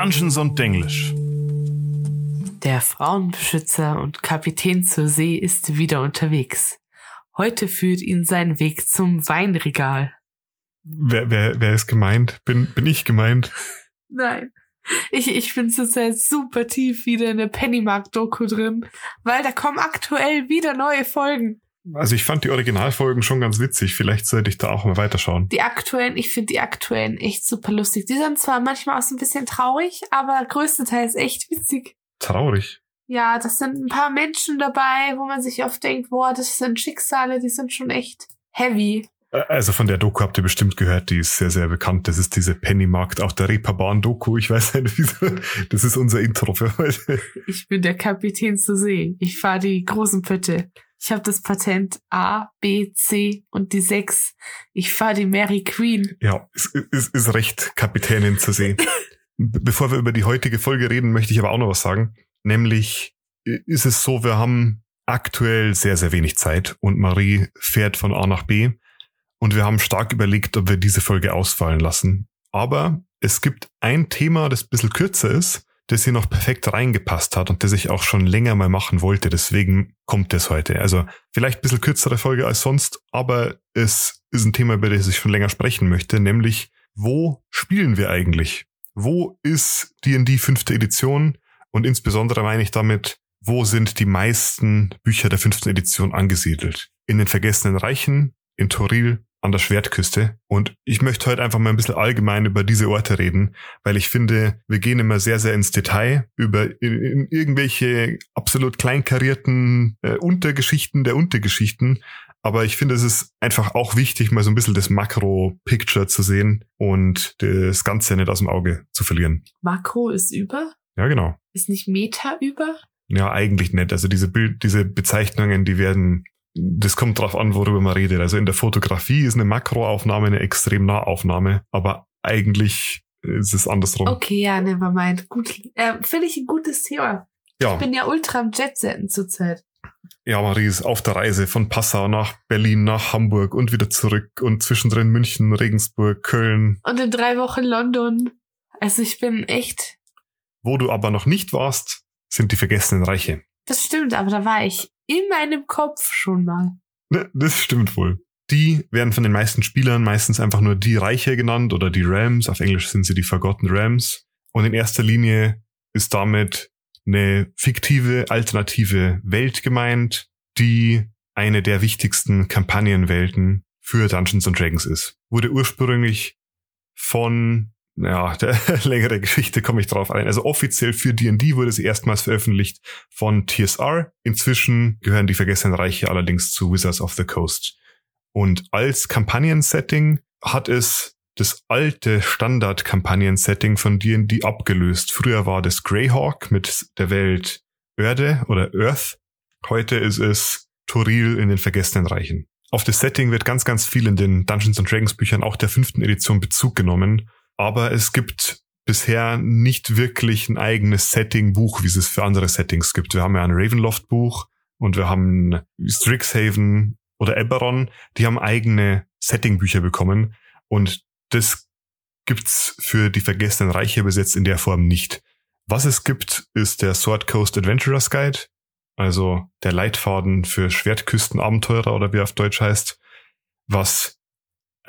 Dungeons und Denglisch. Der Frauenbeschützer und Kapitän zur See ist wieder unterwegs. Heute führt ihn sein Weg zum Weinregal. Wer, wer, wer ist gemeint? Bin, bin ich gemeint? Nein. Ich, ich bin zurzeit super tief wieder in der Pennymark-Doku drin, weil da kommen aktuell wieder neue Folgen. Also ich fand die Originalfolgen schon ganz witzig. Vielleicht sollte ich da auch mal weiterschauen. Die aktuellen, ich finde die aktuellen echt super lustig. Die sind zwar manchmal auch so ein bisschen traurig, aber größtenteils echt witzig. Traurig. Ja, das sind ein paar Menschen dabei, wo man sich oft denkt, boah, das sind Schicksale, die sind schon echt heavy. Also von der Doku habt ihr bestimmt gehört, die ist sehr, sehr bekannt. Das ist diese Pennymarkt, auch der Reeperbahn-Doku. Ich weiß nicht, wieso. Das ist unser Intro für heute. Ich bin der Kapitän zu See. Ich fahre die großen Pötte. Ich habe das Patent A, B, C und die 6. Ich fahre die Mary Queen. Ja, es ist, ist recht, Kapitänin zu sehen. Bevor wir über die heutige Folge reden, möchte ich aber auch noch was sagen. Nämlich ist es so, wir haben aktuell sehr, sehr wenig Zeit und Marie fährt von A nach B und wir haben stark überlegt, ob wir diese Folge ausfallen lassen. Aber es gibt ein Thema, das ein bisschen kürzer ist, das hier noch perfekt reingepasst hat und das ich auch schon länger mal machen wollte. Deswegen kommt es heute. Also vielleicht ein bisschen kürzere Folge als sonst, aber es ist ein Thema, über das ich schon länger sprechen möchte, nämlich wo spielen wir eigentlich? Wo ist D&D fünfte Edition? Und insbesondere meine ich damit, wo sind die meisten Bücher der fünften Edition angesiedelt? In den Vergessenen Reichen, in Toril, an der Schwertküste. Und ich möchte heute einfach mal ein bisschen allgemein über diese Orte reden, weil ich finde, wir gehen immer sehr, sehr ins Detail über irgendwelche absolut kleinkarierten äh, Untergeschichten der Untergeschichten. Aber ich finde, es ist einfach auch wichtig, mal so ein bisschen das Makro-Picture zu sehen und das Ganze nicht aus dem Auge zu verlieren. Makro ist über? Ja, genau. Ist nicht Meta über? Ja, eigentlich nicht. Also diese Bild, diese Bezeichnungen, die werden das kommt drauf an, worüber man redet. Also in der Fotografie ist eine Makroaufnahme eine extrem Nahaufnahme, aber eigentlich ist es andersrum. Okay, ja, never mind. Gut, äh, finde ich ein gutes Thema. Ja. Ich bin ja ultra am Jetsetten zurzeit. Ja, Marie ist auf der Reise von Passau nach Berlin, nach Hamburg und wieder zurück und zwischendrin München, Regensburg, Köln. Und in drei Wochen London. Also ich bin echt. Wo du aber noch nicht warst, sind die vergessenen Reiche. Das stimmt, aber da war ich in meinem Kopf schon mal. Ne, das stimmt wohl. Die werden von den meisten Spielern meistens einfach nur die Reiche genannt oder die Rams. Auf Englisch sind sie die Forgotten Rams. Und in erster Linie ist damit eine fiktive, alternative Welt gemeint, die eine der wichtigsten Kampagnenwelten für Dungeons and Dragons ist. Wurde ursprünglich von ja, der längere Geschichte komme ich drauf ein. Also offiziell für D&D wurde sie erstmals veröffentlicht von TSR. Inzwischen gehören die Vergessenen Reiche allerdings zu Wizards of the Coast. Und als Kampagnen-Setting hat es das alte Standard-Kampagnen-Setting von D&D abgelöst. Früher war das Greyhawk mit der Welt Erde oder Earth. Heute ist es Toril in den Vergessenen Reichen. Auf das Setting wird ganz, ganz viel in den Dungeons and Dragons Büchern auch der fünften Edition Bezug genommen aber es gibt bisher nicht wirklich ein eigenes Setting-Buch, wie es für andere Settings gibt. Wir haben ja ein Ravenloft-Buch und wir haben Strixhaven oder Eberron, die haben eigene Setting-Bücher bekommen und das gibt's für die vergessenen Reiche bis jetzt in der Form nicht. Was es gibt, ist der Sword Coast Adventurers Guide, also der Leitfaden für Schwertküstenabenteurer oder wie er auf Deutsch heißt, was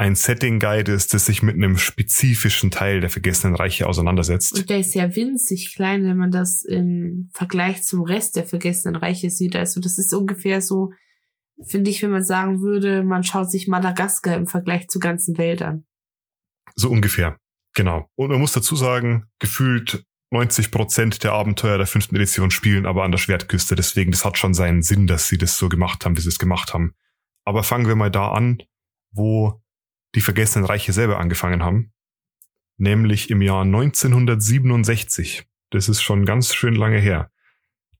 ein Setting Guide ist, das sich mit einem spezifischen Teil der Vergessenen Reiche auseinandersetzt. Und der ist ja winzig klein, wenn man das im Vergleich zum Rest der Vergessenen Reiche sieht. Also das ist ungefähr so, finde ich, wenn man sagen würde, man schaut sich Madagaskar im Vergleich zu ganzen Wäldern. So ungefähr. Genau. Und man muss dazu sagen, gefühlt 90 Prozent der Abenteuer der fünften Edition spielen aber an der Schwertküste. Deswegen, das hat schon seinen Sinn, dass sie das so gemacht haben, wie sie es gemacht haben. Aber fangen wir mal da an, wo die Vergessenen Reiche selber angefangen haben, nämlich im Jahr 1967. Das ist schon ganz schön lange her.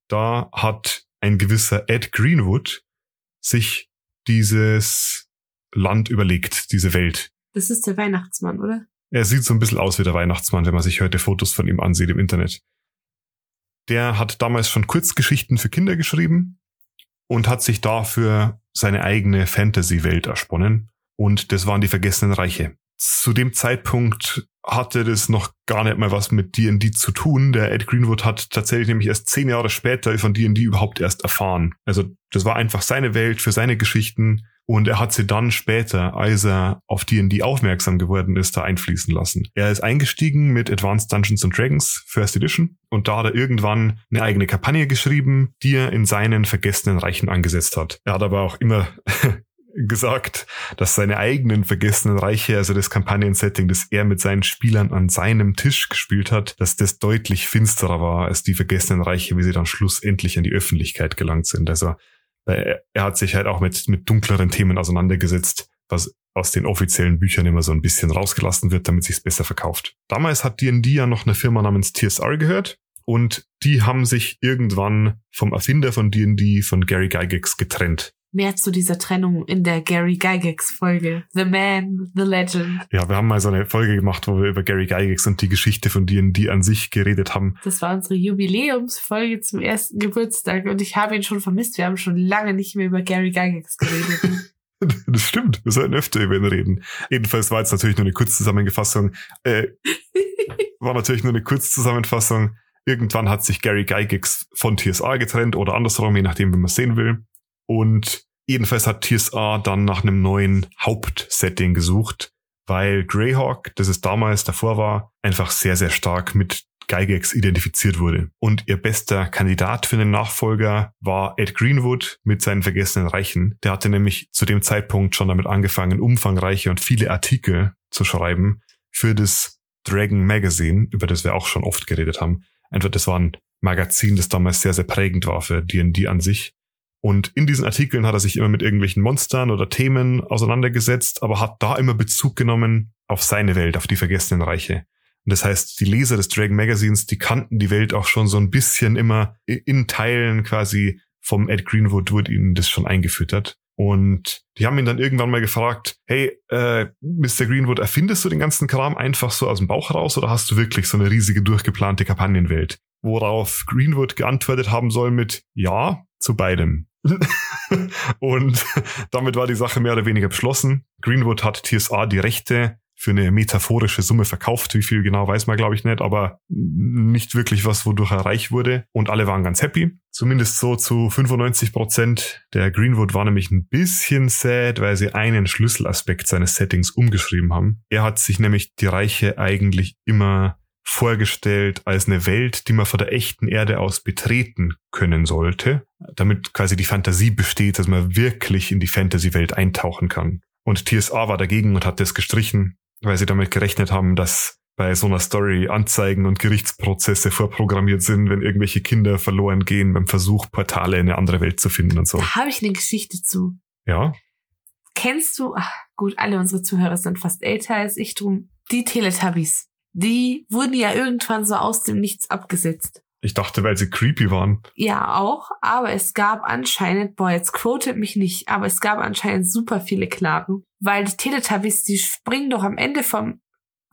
Da hat ein gewisser Ed Greenwood sich dieses Land überlegt, diese Welt. Das ist der Weihnachtsmann, oder? Er sieht so ein bisschen aus wie der Weihnachtsmann, wenn man sich heute Fotos von ihm ansieht im Internet. Der hat damals schon Kurzgeschichten für Kinder geschrieben und hat sich dafür seine eigene Fantasy-Welt ersponnen und das waren die Vergessenen Reiche. Zu dem Zeitpunkt hatte das noch gar nicht mal was mit D&D zu tun. Der Ed Greenwood hat tatsächlich nämlich erst zehn Jahre später von D&D überhaupt erst erfahren. Also das war einfach seine Welt für seine Geschichten und er hat sie dann später, als er auf D&D aufmerksam geworden ist, da einfließen lassen. Er ist eingestiegen mit Advanced Dungeons and Dragons First Edition und da hat er irgendwann eine eigene Kampagne geschrieben, die er in seinen vergessenen Reichen angesetzt hat. Er hat aber auch immer gesagt, dass seine eigenen vergessenen Reiche, also das Kampagnensetting, das er mit seinen Spielern an seinem Tisch gespielt hat, dass das deutlich finsterer war als die vergessenen Reiche, wie sie dann schlussendlich an die Öffentlichkeit gelangt sind. Also er hat sich halt auch mit, mit dunkleren Themen auseinandergesetzt, was aus den offiziellen Büchern immer so ein bisschen rausgelassen wird, damit sich's besser verkauft. Damals hat D&D ja noch eine Firma namens TSR gehört und die haben sich irgendwann vom Erfinder von D&D, von Gary Gygax, getrennt mehr zu dieser Trennung in der Gary Gygax Folge. The Man, The Legend. Ja, wir haben mal so eine Folge gemacht, wo wir über Gary Gygax und die Geschichte von D&D an sich geredet haben. Das war unsere Jubiläumsfolge zum ersten Geburtstag und ich habe ihn schon vermisst. Wir haben schon lange nicht mehr über Gary Gygax geredet. Das stimmt, wir sollten öfter über ihn reden. Jedenfalls war jetzt natürlich nur eine Kurzzusammenfassung. Äh, war natürlich nur eine Kurzzusammenfassung. Irgendwann hat sich Gary Gygax von TSA getrennt oder andersrum, je nachdem, wie man es sehen will. Und jedenfalls hat TSA dann nach einem neuen Hauptsetting gesucht, weil Greyhawk, das es damals davor war, einfach sehr, sehr stark mit Gygax identifiziert wurde. Und ihr bester Kandidat für den Nachfolger war Ed Greenwood mit seinen vergessenen Reichen. Der hatte nämlich zu dem Zeitpunkt schon damit angefangen, umfangreiche und viele Artikel zu schreiben für das Dragon Magazine, über das wir auch schon oft geredet haben. Einfach, das war ein Magazin, das damals sehr, sehr prägend war für D&D an sich. Und in diesen Artikeln hat er sich immer mit irgendwelchen Monstern oder Themen auseinandergesetzt, aber hat da immer Bezug genommen auf seine Welt, auf die vergessenen Reiche. Und das heißt, die Leser des Dragon Magazines, die kannten die Welt auch schon so ein bisschen immer in Teilen quasi vom Ed Greenwood wurde ihnen das schon eingefüttert. Und die haben ihn dann irgendwann mal gefragt, hey, äh, Mr. Greenwood, erfindest du den ganzen Kram einfach so aus dem Bauch raus oder hast du wirklich so eine riesige durchgeplante Kampagnenwelt? Worauf Greenwood geantwortet haben soll mit Ja zu beidem. und damit war die Sache mehr oder weniger beschlossen. Greenwood hat TSA die Rechte für eine metaphorische Summe verkauft. Wie viel genau weiß man, glaube ich, nicht, aber nicht wirklich was, wodurch er reich wurde. Und alle waren ganz happy. Zumindest so zu 95 Prozent. Der Greenwood war nämlich ein bisschen sad, weil sie einen Schlüsselaspekt seines Settings umgeschrieben haben. Er hat sich nämlich die Reiche eigentlich immer vorgestellt als eine Welt, die man von der echten Erde aus betreten können sollte, damit quasi die Fantasie besteht, dass man wirklich in die Fantasy-Welt eintauchen kann. Und TSA war dagegen und hat das gestrichen, weil sie damit gerechnet haben, dass bei so einer Story Anzeigen und Gerichtsprozesse vorprogrammiert sind, wenn irgendwelche Kinder verloren gehen beim Versuch, Portale in eine andere Welt zu finden und so. Da habe ich eine Geschichte zu. Ja. Kennst du, ach, gut, alle unsere Zuhörer sind fast älter als ich, drum, die Teletubbies die wurden ja irgendwann so aus dem Nichts abgesetzt. Ich dachte, weil sie creepy waren. Ja, auch. Aber es gab anscheinend, boah, jetzt quotet mich nicht, aber es gab anscheinend super viele Klagen. Weil die Teletubbies, die springen doch am Ende vom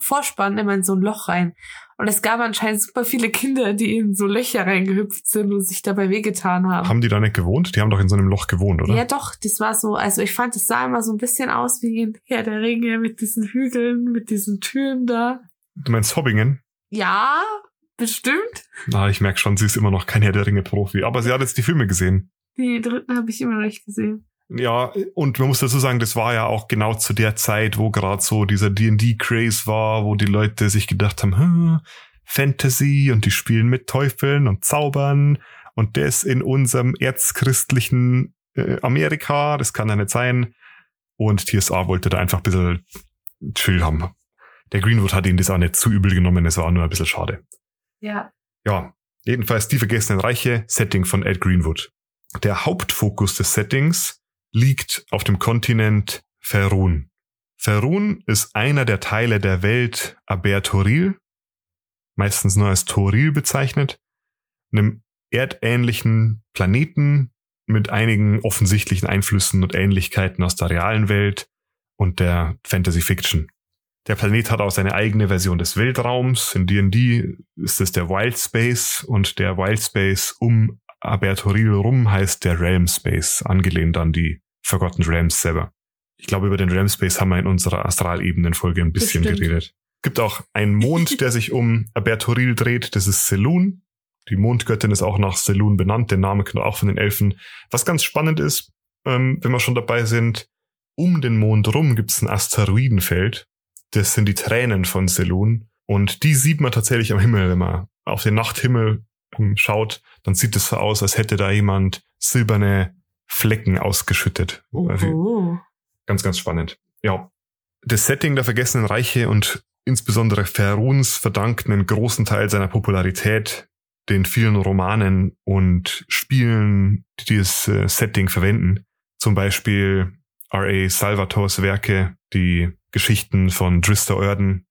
Vorspann immer in so ein Loch rein. Und es gab anscheinend super viele Kinder, die in so Löcher reingehüpft sind und sich dabei wehgetan haben. Haben die da nicht gewohnt? Die haben doch in so einem Loch gewohnt, oder? Ja, doch. Das war so, also ich fand, es sah immer so ein bisschen aus wie in Herr der Ringe mit diesen Hügeln, mit diesen Türen da. Du meinst Hobbingen? Ja, bestimmt. Na, ich merke schon, sie ist immer noch kein Herr der Ringe-Profi, aber sie hat jetzt die Filme gesehen. Die dritten habe ich immer noch nicht gesehen. Ja, und man muss dazu sagen, das war ja auch genau zu der Zeit, wo gerade so dieser D&D-Craze war, wo die Leute sich gedacht haben, hm, Fantasy und die spielen mit Teufeln und Zaubern und das in unserem erzchristlichen äh, Amerika, das kann ja nicht sein. Und TSA wollte da einfach ein bisschen Chill haben. Der Greenwood hat ihn das auch nicht zu übel genommen, es war nur ein bisschen schade. Ja. Ja, jedenfalls die vergessenen Reiche, Setting von Ed Greenwood. Der Hauptfokus des Settings liegt auf dem Kontinent Ferun. Ferun ist einer der Teile der Welt Abertoril, meistens nur als Toril bezeichnet, einem erdähnlichen Planeten mit einigen offensichtlichen Einflüssen und Ähnlichkeiten aus der realen Welt und der Fantasy Fiction. Der Planet hat auch seine eigene Version des Weltraums. In D&D ist es der Wild Space und der Wild Space um Abertoril rum heißt der Realm Space, angelehnt an die Forgotten Realms selber. Ich glaube, über den Realm Space haben wir in unserer Astralebenen-Folge ein bisschen Bestimmt. geredet. Gibt auch einen Mond, der sich um Abertoril dreht. Das ist Selun. Die Mondgöttin ist auch nach Selun benannt. Der Name kommt auch von den Elfen. Was ganz spannend ist, ähm, wenn wir schon dabei sind, um den Mond rum gibt es ein Asteroidenfeld. Das sind die Tränen von Selun. Und die sieht man tatsächlich am Himmel, wenn man auf den Nachthimmel schaut, dann sieht es so aus, als hätte da jemand silberne Flecken ausgeschüttet. Oh. Ganz, ganz spannend. Ja. Das Setting der Vergessenen Reiche und insbesondere Feruns verdankt einen großen Teil seiner Popularität den vielen Romanen und Spielen, die das äh, Setting verwenden. Zum Beispiel R.A. Salvators Werke, die Geschichten von Drista Orden,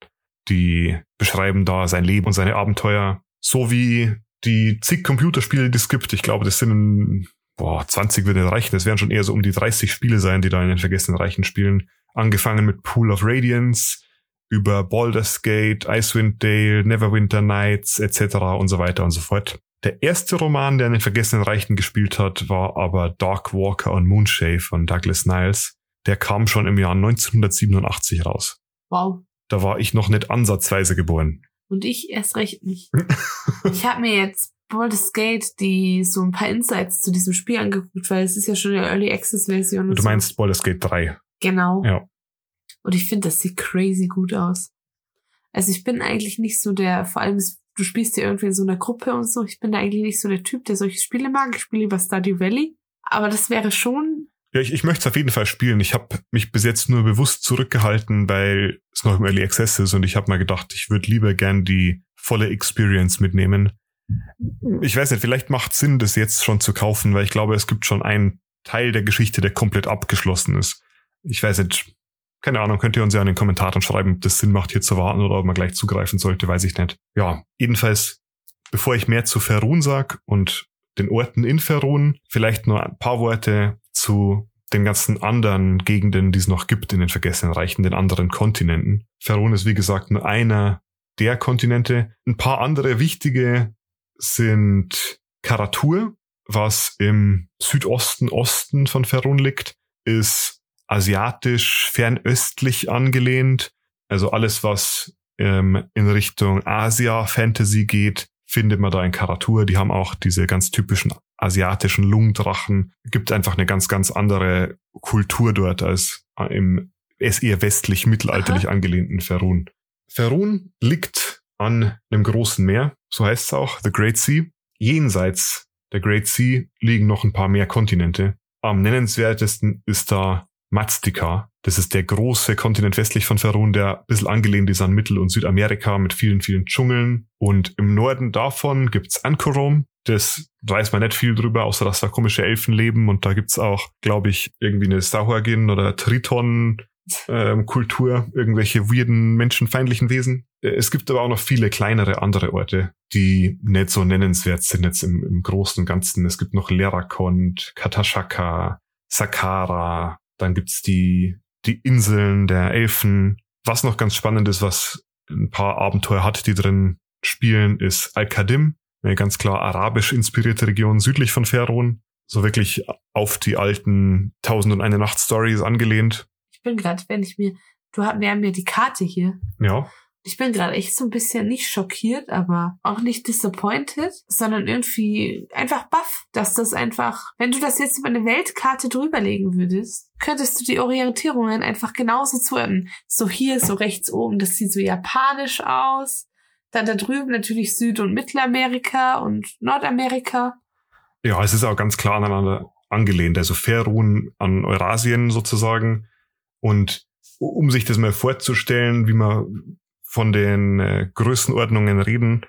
die beschreiben da sein Leben und seine Abenteuer, sowie die zig Computerspiele, die es gibt. Ich glaube, das sind boah, 20 würde reichen. Es werden schon eher so um die 30 Spiele sein, die da in den vergessenen Reichen spielen. Angefangen mit Pool of Radiance, über Baldur's Gate, Icewind Dale, Neverwinter Nights etc. und so weiter und so fort. Der erste Roman, der in den Vergessenen Reichen gespielt hat, war aber Dark Walker und Moonshade von Douglas Niles. Der kam schon im Jahr 1987 raus. Wow. Da war ich noch nicht ansatzweise geboren. Und ich erst recht nicht. ich habe mir jetzt Baldur's Gate die so ein paar Insights zu diesem Spiel angeguckt, weil es ist ja schon eine Early Access Version. Du so. meinst Baldur's Gate 3? Genau. Ja. Und ich finde, das sieht crazy gut aus. Also ich bin eigentlich nicht so der, vor allem du spielst ja irgendwie in so einer Gruppe und so. Ich bin da eigentlich nicht so der Typ, der solche Spiele mag. Ich spiele lieber Stardew Valley. Aber das wäre schon. Ja, ich, ich möchte es auf jeden Fall spielen. Ich habe mich bis jetzt nur bewusst zurückgehalten, weil es noch im Early Access ist und ich habe mal gedacht, ich würde lieber gern die volle Experience mitnehmen. Ich weiß nicht, vielleicht macht Sinn, das jetzt schon zu kaufen, weil ich glaube, es gibt schon einen Teil der Geschichte, der komplett abgeschlossen ist. Ich weiß nicht, keine Ahnung, könnt ihr uns ja in den Kommentaren schreiben, ob das Sinn macht, hier zu warten oder ob man gleich zugreifen sollte, weiß ich nicht. Ja, jedenfalls, bevor ich mehr zu Ferun sag und den Orten in Ferun, vielleicht nur ein paar Worte zu den ganzen anderen Gegenden, die es noch gibt in den Vergessenen Reichen, den anderen Kontinenten. Ferun ist wie gesagt nur einer der Kontinente. Ein paar andere wichtige sind Karatur, was im Südosten Osten von Ferun liegt, ist asiatisch, fernöstlich angelehnt. Also alles, was ähm, in Richtung Asia-Fantasy geht, findet man da in Karatur. Die haben auch diese ganz typischen asiatischen Lungdrachen. Gibt einfach eine ganz, ganz andere Kultur dort als im es eher westlich-mittelalterlich angelehnten Ferun. Ferun liegt an einem großen Meer, so heißt es auch, The Great Sea. Jenseits der Great Sea liegen noch ein paar mehr Kontinente. Am nennenswertesten ist da Maztica. Das ist der große Kontinent westlich von Ferun, der ein bisschen angelehnt ist an Mittel- und Südamerika mit vielen, vielen Dschungeln. Und im Norden davon gibt's Ankorom. Das weiß man nicht viel drüber, außer dass da komische Elfen leben. Und da gibt's auch, glaube ich, irgendwie eine Sauergin oder Triton Kultur, irgendwelche weirden, menschenfeindlichen Wesen. Es gibt aber auch noch viele kleinere andere Orte, die nicht so nennenswert sind jetzt im, im großen und Ganzen. Es gibt noch Lerakont, Katashaka, Sakara, dann gibt's die, die Inseln der Elfen. Was noch ganz spannend ist, was ein paar Abenteuer hat, die drin spielen, ist Al-Qadim, eine ganz klar arabisch inspirierte Region südlich von Ferun. So wirklich auf die alten Tausend und eine Nacht Stories angelehnt. Ich bin gerade, wenn ich mir, du hast, wir haben ja die Karte hier. Ja. Ich bin gerade echt so ein bisschen nicht schockiert, aber auch nicht disappointed, sondern irgendwie einfach baff, dass das einfach, wenn du das jetzt über eine Weltkarte drüberlegen würdest, könntest du die Orientierungen einfach genauso zuordnen. So hier, so rechts oben, das sieht so japanisch aus. Dann da drüben natürlich Süd- und Mittelamerika und Nordamerika. Ja, es ist auch ganz klar aneinander angelehnt. Also Ferun an Eurasien sozusagen. Und um sich das mal vorzustellen, wie man von den äh, Größenordnungen reden,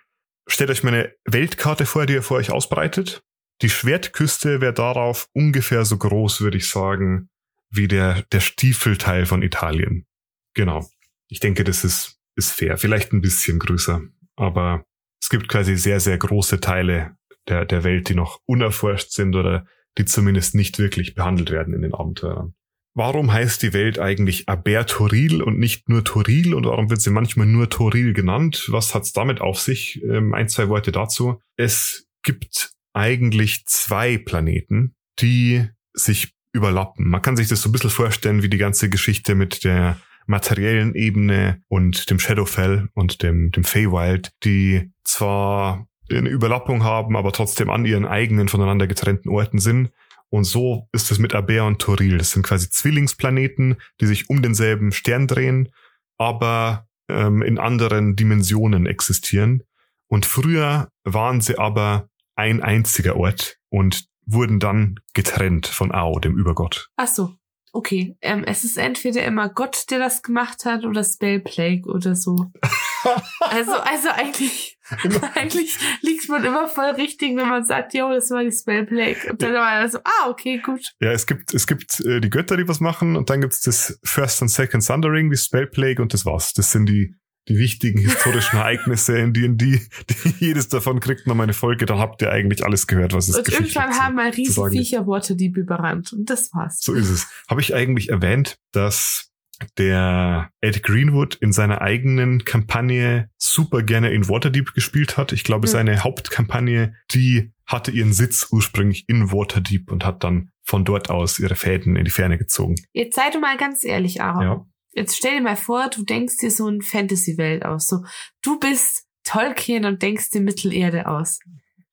stellt euch mal eine Weltkarte vor, die ihr vor euch ausbreitet. Die Schwertküste wäre darauf ungefähr so groß, würde ich sagen, wie der, der Stiefelteil von Italien. Genau. Ich denke, das ist, ist fair. Vielleicht ein bisschen größer. Aber es gibt quasi sehr, sehr große Teile der, der Welt, die noch unerforscht sind oder die zumindest nicht wirklich behandelt werden in den Abenteuern. Warum heißt die Welt eigentlich Abertoril und nicht nur Toril und warum wird sie manchmal nur Toril genannt? Was hat's damit auf sich? Ähm, ein, zwei Worte dazu. Es gibt eigentlich zwei Planeten, die sich überlappen. Man kann sich das so ein bisschen vorstellen wie die ganze Geschichte mit der materiellen Ebene und dem Shadowfell und dem, dem Feywild, die zwar eine Überlappung haben, aber trotzdem an ihren eigenen voneinander getrennten Orten sind. Und so ist es mit Aber und Toril. Das sind quasi Zwillingsplaneten, die sich um denselben Stern drehen, aber ähm, in anderen Dimensionen existieren. Und früher waren sie aber ein einziger Ort und wurden dann getrennt von Ao, dem Übergott. Ach so. Okay, ähm, es ist entweder immer Gott, der das gemacht hat, oder Spellplague oder so. also, also eigentlich, eigentlich liegt man immer voll richtig, wenn man sagt, jo, das war die Spellplague. Und dann war das so, ah, okay, gut. Ja, es gibt, es gibt äh, die Götter, die was machen, und dann gibt's das First und Second Thundering, die Spellplague, und das war's. Das sind die, die wichtigen historischen Ereignisse in D&D. Jedes davon kriegt noch mal eine Folge, dann habt ihr eigentlich alles gehört, was es Und irgendwann haben mal riesige Viecher Worte die überrannt und das war's. So ist es. Habe ich eigentlich erwähnt, dass der Ed Greenwood in seiner eigenen Kampagne super gerne in Waterdeep gespielt hat. Ich glaube, hm. seine Hauptkampagne, die hatte ihren Sitz ursprünglich in Waterdeep und hat dann von dort aus ihre Fäden in die Ferne gezogen. Jetzt sei du mal ganz ehrlich, Aaron. Ja. Jetzt stell dir mal vor, du denkst dir so eine Fantasy-Welt aus. So, du bist Tolkien und denkst dir Mittelerde aus.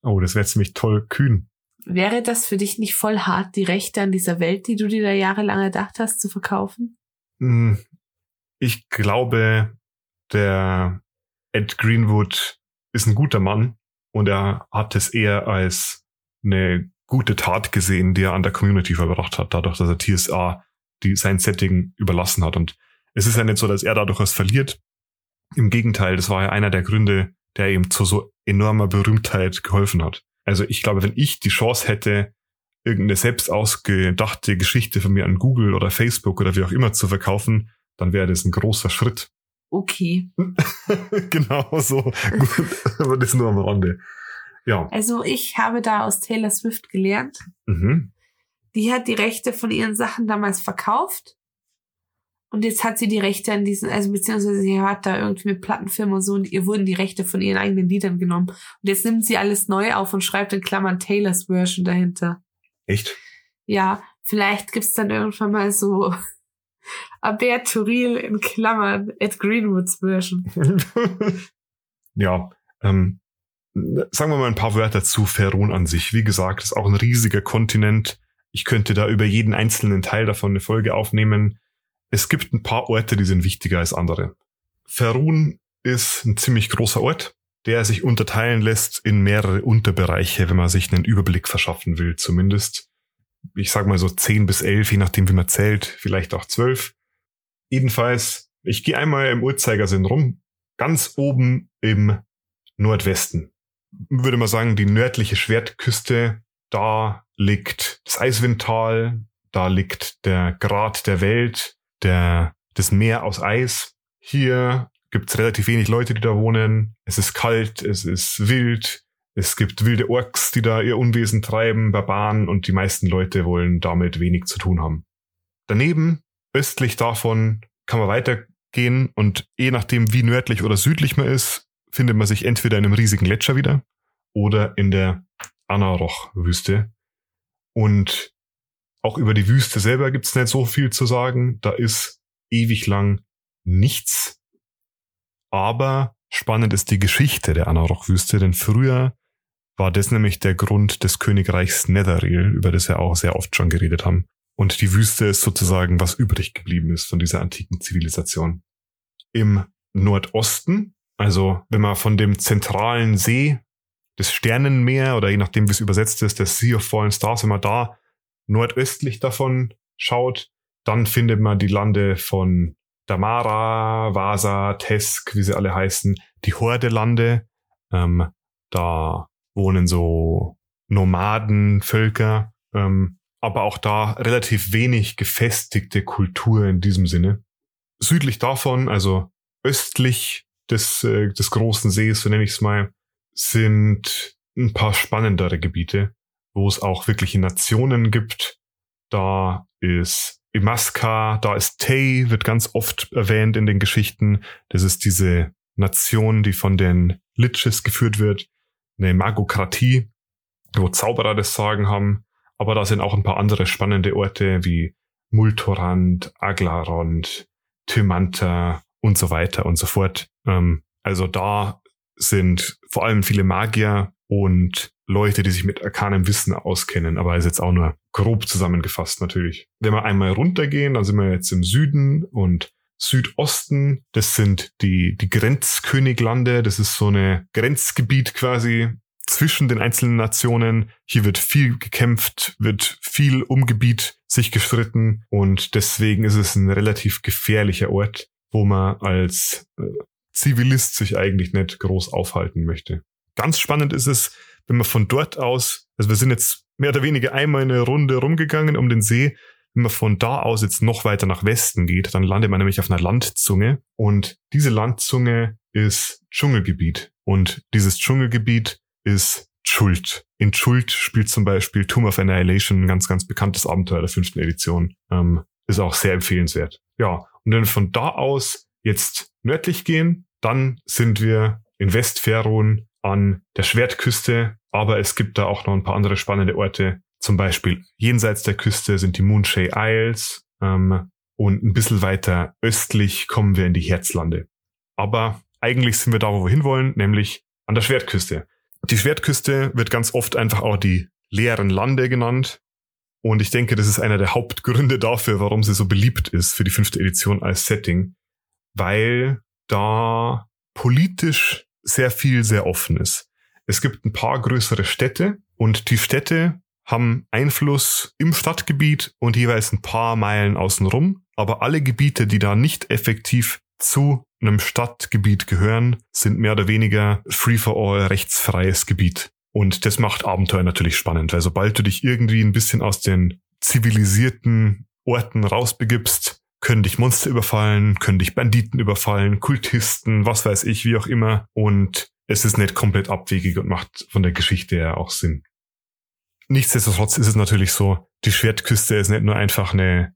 Oh, das wäre ziemlich toll kühn. Wäre das für dich nicht voll hart, die Rechte an dieser Welt, die du dir da jahrelang erdacht hast, zu verkaufen? Hm, ich glaube, der Ed Greenwood ist ein guter Mann und er hat es eher als eine gute Tat gesehen, die er an der Community verbracht hat, dadurch, dass er TSA die sein Setting überlassen hat. Und es ist ja nicht so, dass er dadurch was verliert. Im Gegenteil, das war ja einer der Gründe, der ihm zu so enormer Berühmtheit geholfen hat. Also ich glaube, wenn ich die Chance hätte, irgendeine selbst ausgedachte Geschichte von mir an Google oder Facebook oder wie auch immer zu verkaufen, dann wäre das ein großer Schritt. Okay. genau so. Gut, aber das nur am Rande. Ja. Also ich habe da aus Taylor Swift gelernt. Mhm. Die hat die Rechte von ihren Sachen damals verkauft und jetzt hat sie die Rechte an diesen, also beziehungsweise sie hat da irgendwie mit Plattenfirmen und so und ihr wurden die Rechte von ihren eigenen Liedern genommen. Und jetzt nimmt sie alles neu auf und schreibt in Klammern Taylors Version dahinter. Echt? Ja, vielleicht gibt's dann irgendwann mal so Albert Turil in Klammern Ed Greenwoods Version. ja, ähm, sagen wir mal ein paar Wörter zu Ferun an sich. Wie gesagt, ist auch ein riesiger Kontinent. Ich könnte da über jeden einzelnen Teil davon eine Folge aufnehmen. Es gibt ein paar Orte, die sind wichtiger als andere. Ferun ist ein ziemlich großer Ort, der sich unterteilen lässt in mehrere Unterbereiche, wenn man sich einen Überblick verschaffen will, zumindest. Ich sag mal so zehn bis elf, je nachdem wie man zählt, vielleicht auch zwölf. Jedenfalls, ich gehe einmal im Uhrzeigersinn rum, ganz oben im Nordwesten. Würde man sagen, die nördliche Schwertküste, da liegt das Eiswindtal, da liegt der Grat der Welt, der, das Meer aus Eis. Hier gibt's relativ wenig Leute, die da wohnen. Es ist kalt, es ist wild. Es gibt wilde Orks, die da ihr Unwesen treiben, Barbaren und die meisten Leute wollen damit wenig zu tun haben. Daneben, östlich davon, kann man weitergehen und je nachdem, wie nördlich oder südlich man ist, findet man sich entweder in einem riesigen Gletscher wieder oder in der Anaroch-Wüste. Und auch über die Wüste selber gibt's nicht so viel zu sagen. Da ist ewig lang nichts. Aber spannend ist die Geschichte der Anaroch-Wüste, denn früher war das nämlich der Grund des Königreichs Netheril, über das wir auch sehr oft schon geredet haben. Und die Wüste ist sozusagen, was übrig geblieben ist von dieser antiken Zivilisation. Im Nordosten, also wenn man von dem zentralen See, des Sternenmeer oder je nachdem, wie es übersetzt ist, der Sea of Fallen Stars, wenn man da nordöstlich davon schaut, dann findet man die Lande von Damara, Vasa, Tesk, wie sie alle heißen, die Horde-Lande. Ähm, da wohnen so Nomadenvölker, ähm, aber auch da relativ wenig gefestigte Kultur in diesem Sinne. Südlich davon, also östlich des, äh, des großen Sees, so nenne ich es mal, sind ein paar spannendere Gebiete wo es auch wirkliche Nationen gibt. Da ist Imaska, da ist Tay, wird ganz oft erwähnt in den Geschichten. Das ist diese Nation, die von den Liches geführt wird. Eine Magokratie, wo Zauberer das Sagen haben. Aber da sind auch ein paar andere spannende Orte wie Multorand, Aglarond, Tymanta und so weiter und so fort. Ähm, also da sind vor allem viele Magier und Leute, die sich mit arkanem Wissen auskennen, aber ist jetzt auch nur grob zusammengefasst natürlich. Wenn wir einmal runtergehen, dann sind wir jetzt im Süden und Südosten. Das sind die, die Grenzköniglande. Das ist so eine Grenzgebiet quasi zwischen den einzelnen Nationen. Hier wird viel gekämpft, wird viel um Gebiet sich gestritten und deswegen ist es ein relativ gefährlicher Ort, wo man als äh, Zivilist sich eigentlich nicht groß aufhalten möchte. Ganz spannend ist es, wenn man von dort aus, also wir sind jetzt mehr oder weniger einmal eine Runde rumgegangen um den See, wenn man von da aus jetzt noch weiter nach Westen geht, dann landet man nämlich auf einer Landzunge und diese Landzunge ist Dschungelgebiet und dieses Dschungelgebiet ist Schuld. In Schuld spielt zum Beispiel Tomb of Annihilation, ein ganz, ganz bekanntes Abenteuer der fünften Edition. Ähm, ist auch sehr empfehlenswert. Ja, und wenn wir von da aus jetzt nördlich gehen, dann sind wir in Westferon an der Schwertküste, aber es gibt da auch noch ein paar andere spannende Orte. Zum Beispiel jenseits der Küste sind die Moonshay Isles ähm, und ein bisschen weiter östlich kommen wir in die Herzlande. Aber eigentlich sind wir da, wo wir hinwollen, nämlich an der Schwertküste. Die Schwertküste wird ganz oft einfach auch die leeren Lande genannt. Und ich denke, das ist einer der Hauptgründe dafür, warum sie so beliebt ist für die fünfte Edition als Setting, weil da politisch sehr viel sehr offen ist. Es gibt ein paar größere Städte und die Städte haben Einfluss im Stadtgebiet und jeweils ein paar Meilen außenrum. Aber alle Gebiete, die da nicht effektiv zu einem Stadtgebiet gehören, sind mehr oder weniger free-for-all rechtsfreies Gebiet. Und das macht Abenteuer natürlich spannend, weil sobald du dich irgendwie ein bisschen aus den zivilisierten Orten rausbegibst, können dich Monster überfallen, können dich Banditen überfallen, Kultisten, was weiß ich, wie auch immer. Und es ist nicht komplett abwegig und macht von der Geschichte her auch Sinn. Nichtsdestotrotz ist es natürlich so, die Schwertküste ist nicht nur einfach eine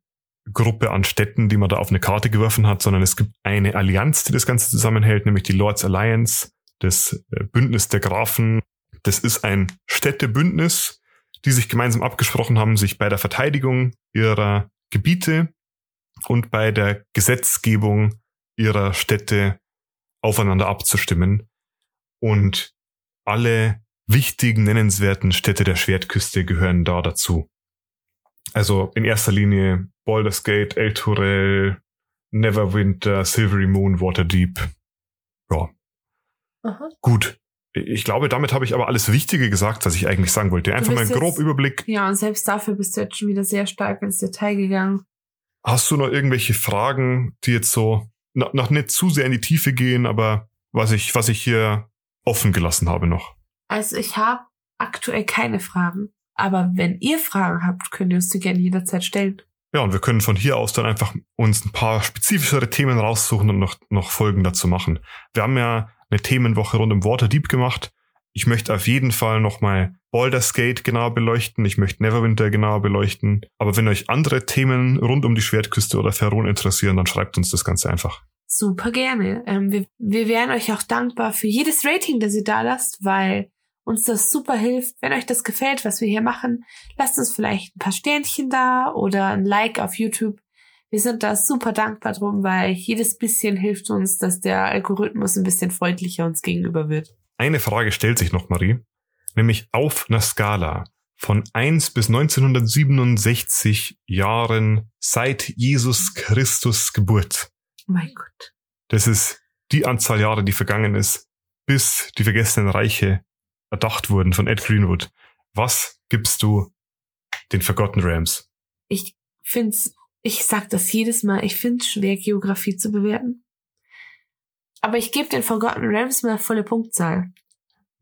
Gruppe an Städten, die man da auf eine Karte geworfen hat, sondern es gibt eine Allianz, die das Ganze zusammenhält, nämlich die Lords Alliance, das äh, Bündnis der Grafen. Das ist ein Städtebündnis, die sich gemeinsam abgesprochen haben, sich bei der Verteidigung ihrer Gebiete und bei der Gesetzgebung ihrer Städte aufeinander abzustimmen. Und alle wichtigen, nennenswerten Städte der Schwertküste gehören da dazu. Also in erster Linie Baldur's Gate, El Turel, Neverwinter, Silvery Moon, Waterdeep. Ja. Aha. Gut. Ich glaube, damit habe ich aber alles Wichtige gesagt, was ich eigentlich sagen wollte. Einfach mal einen grob Überblick. Ja, und selbst dafür bist du jetzt schon wieder sehr stark ins Detail gegangen. Hast du noch irgendwelche Fragen, die jetzt so noch nicht zu sehr in die Tiefe gehen, aber was ich, was ich hier offen gelassen habe noch? Also ich habe aktuell keine Fragen. Aber wenn ihr Fragen habt, könnt ihr uns die gerne jederzeit stellen. Ja, und wir können von hier aus dann einfach uns ein paar spezifischere Themen raussuchen und noch, noch Folgen dazu machen. Wir haben ja eine Themenwoche rund um Waterdeep gemacht. Ich möchte auf jeden Fall nochmal Baldur's Gate genauer beleuchten. Ich möchte Neverwinter genauer beleuchten. Aber wenn euch andere Themen rund um die Schwertküste oder Ferron interessieren, dann schreibt uns das Ganze einfach. Super gerne. Ähm, wir, wir wären euch auch dankbar für jedes Rating, das ihr da lasst, weil uns das super hilft. Wenn euch das gefällt, was wir hier machen, lasst uns vielleicht ein paar Sternchen da oder ein Like auf YouTube. Wir sind da super dankbar drum, weil jedes bisschen hilft uns, dass der Algorithmus ein bisschen freundlicher uns gegenüber wird. Eine Frage stellt sich noch, Marie, nämlich auf einer Skala von 1 bis 1967 Jahren seit Jesus Christus Geburt. Oh mein Gott. Das ist die Anzahl Jahre, die vergangen ist, bis die vergessenen Reiche erdacht wurden von Ed Greenwood. Was gibst du den Forgotten Rams? Ich find's, ich sag das jedes Mal, ich find's schwer, Geografie zu bewerten. Aber ich gebe den Forgotten Rams mal volle Punktzahl.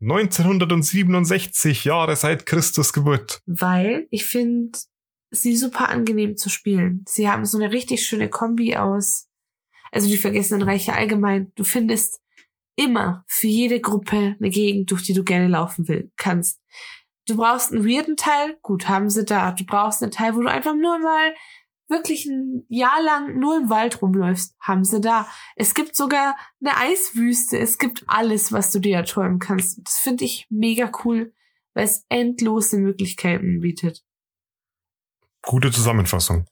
1967 Jahre seit Christus Geburt. Weil ich finde sie super angenehm zu spielen. Sie haben so eine richtig schöne Kombi aus, also die Vergessenen Reiche allgemein. Du findest immer für jede Gruppe eine Gegend, durch die du gerne laufen will, kannst. Du brauchst einen weirden Teil, gut, haben sie da. Du brauchst einen Teil, wo du einfach nur mal wirklich ein Jahr lang nur im Wald rumläufst, haben sie da. Es gibt sogar eine Eiswüste, es gibt alles, was du dir erträumen kannst. Das finde ich mega cool, weil es endlose Möglichkeiten bietet. Gute Zusammenfassung.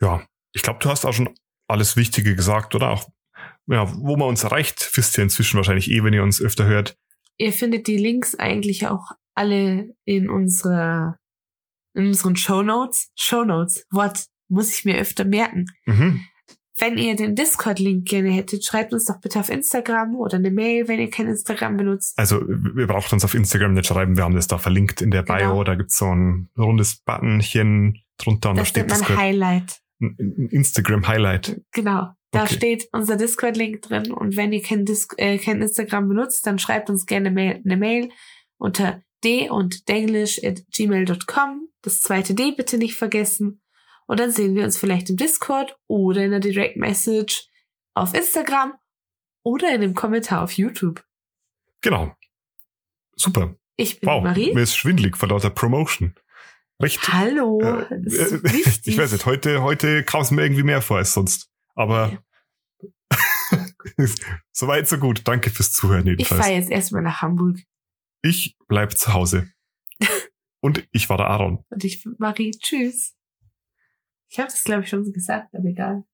Ja, ich glaube, du hast auch schon alles Wichtige gesagt, oder? Auch, ja, wo man uns erreicht, wisst ihr inzwischen wahrscheinlich eh, wenn ihr uns öfter hört. Ihr findet die Links eigentlich auch alle in unserer, in unseren Show Notes. Show Notes. Wort muss ich mir öfter merken. Mhm. Wenn ihr den Discord-Link gerne hättet, schreibt uns doch bitte auf Instagram oder eine Mail, wenn ihr kein Instagram benutzt. Also, ihr braucht uns auf Instagram nicht schreiben, wir haben das da verlinkt in der Bio. Genau. Da gibt's so ein rundes Buttonchen drunter und da Das steht nennt man Discord. Highlight. Instagram-Highlight. Genau. Da Okay. steht unser Discord-Link drin. Und wenn ihr kein, Dis äh, kein Instagram benutzt, dann schreibt uns gerne Mail, eine Mail unter d und denglish at gmail.com. Das zweite D bitte nicht vergessen. Und dann sehen wir uns vielleicht im Discord oder in der Direct Message auf Instagram oder in einem Kommentar auf YouTube. Genau. Super. Ich bin Wow. Marie. Mir ist schwindelig vor lauter Promotion. Recht. Hallo. Äh, äh, ich weiß nicht, heute, heute kam es mir irgendwie mehr vor als sonst. Aber soweit, so gut. Danke fürs Zuhören Ich jedenfalls. fahre jetzt erstmal nach Hamburg. Ich bleib zu Hause. Und ich war der Aaron. Und ich Marie. Tschüss. Ich habe das, glaube ich, schon so gesagt, aber egal.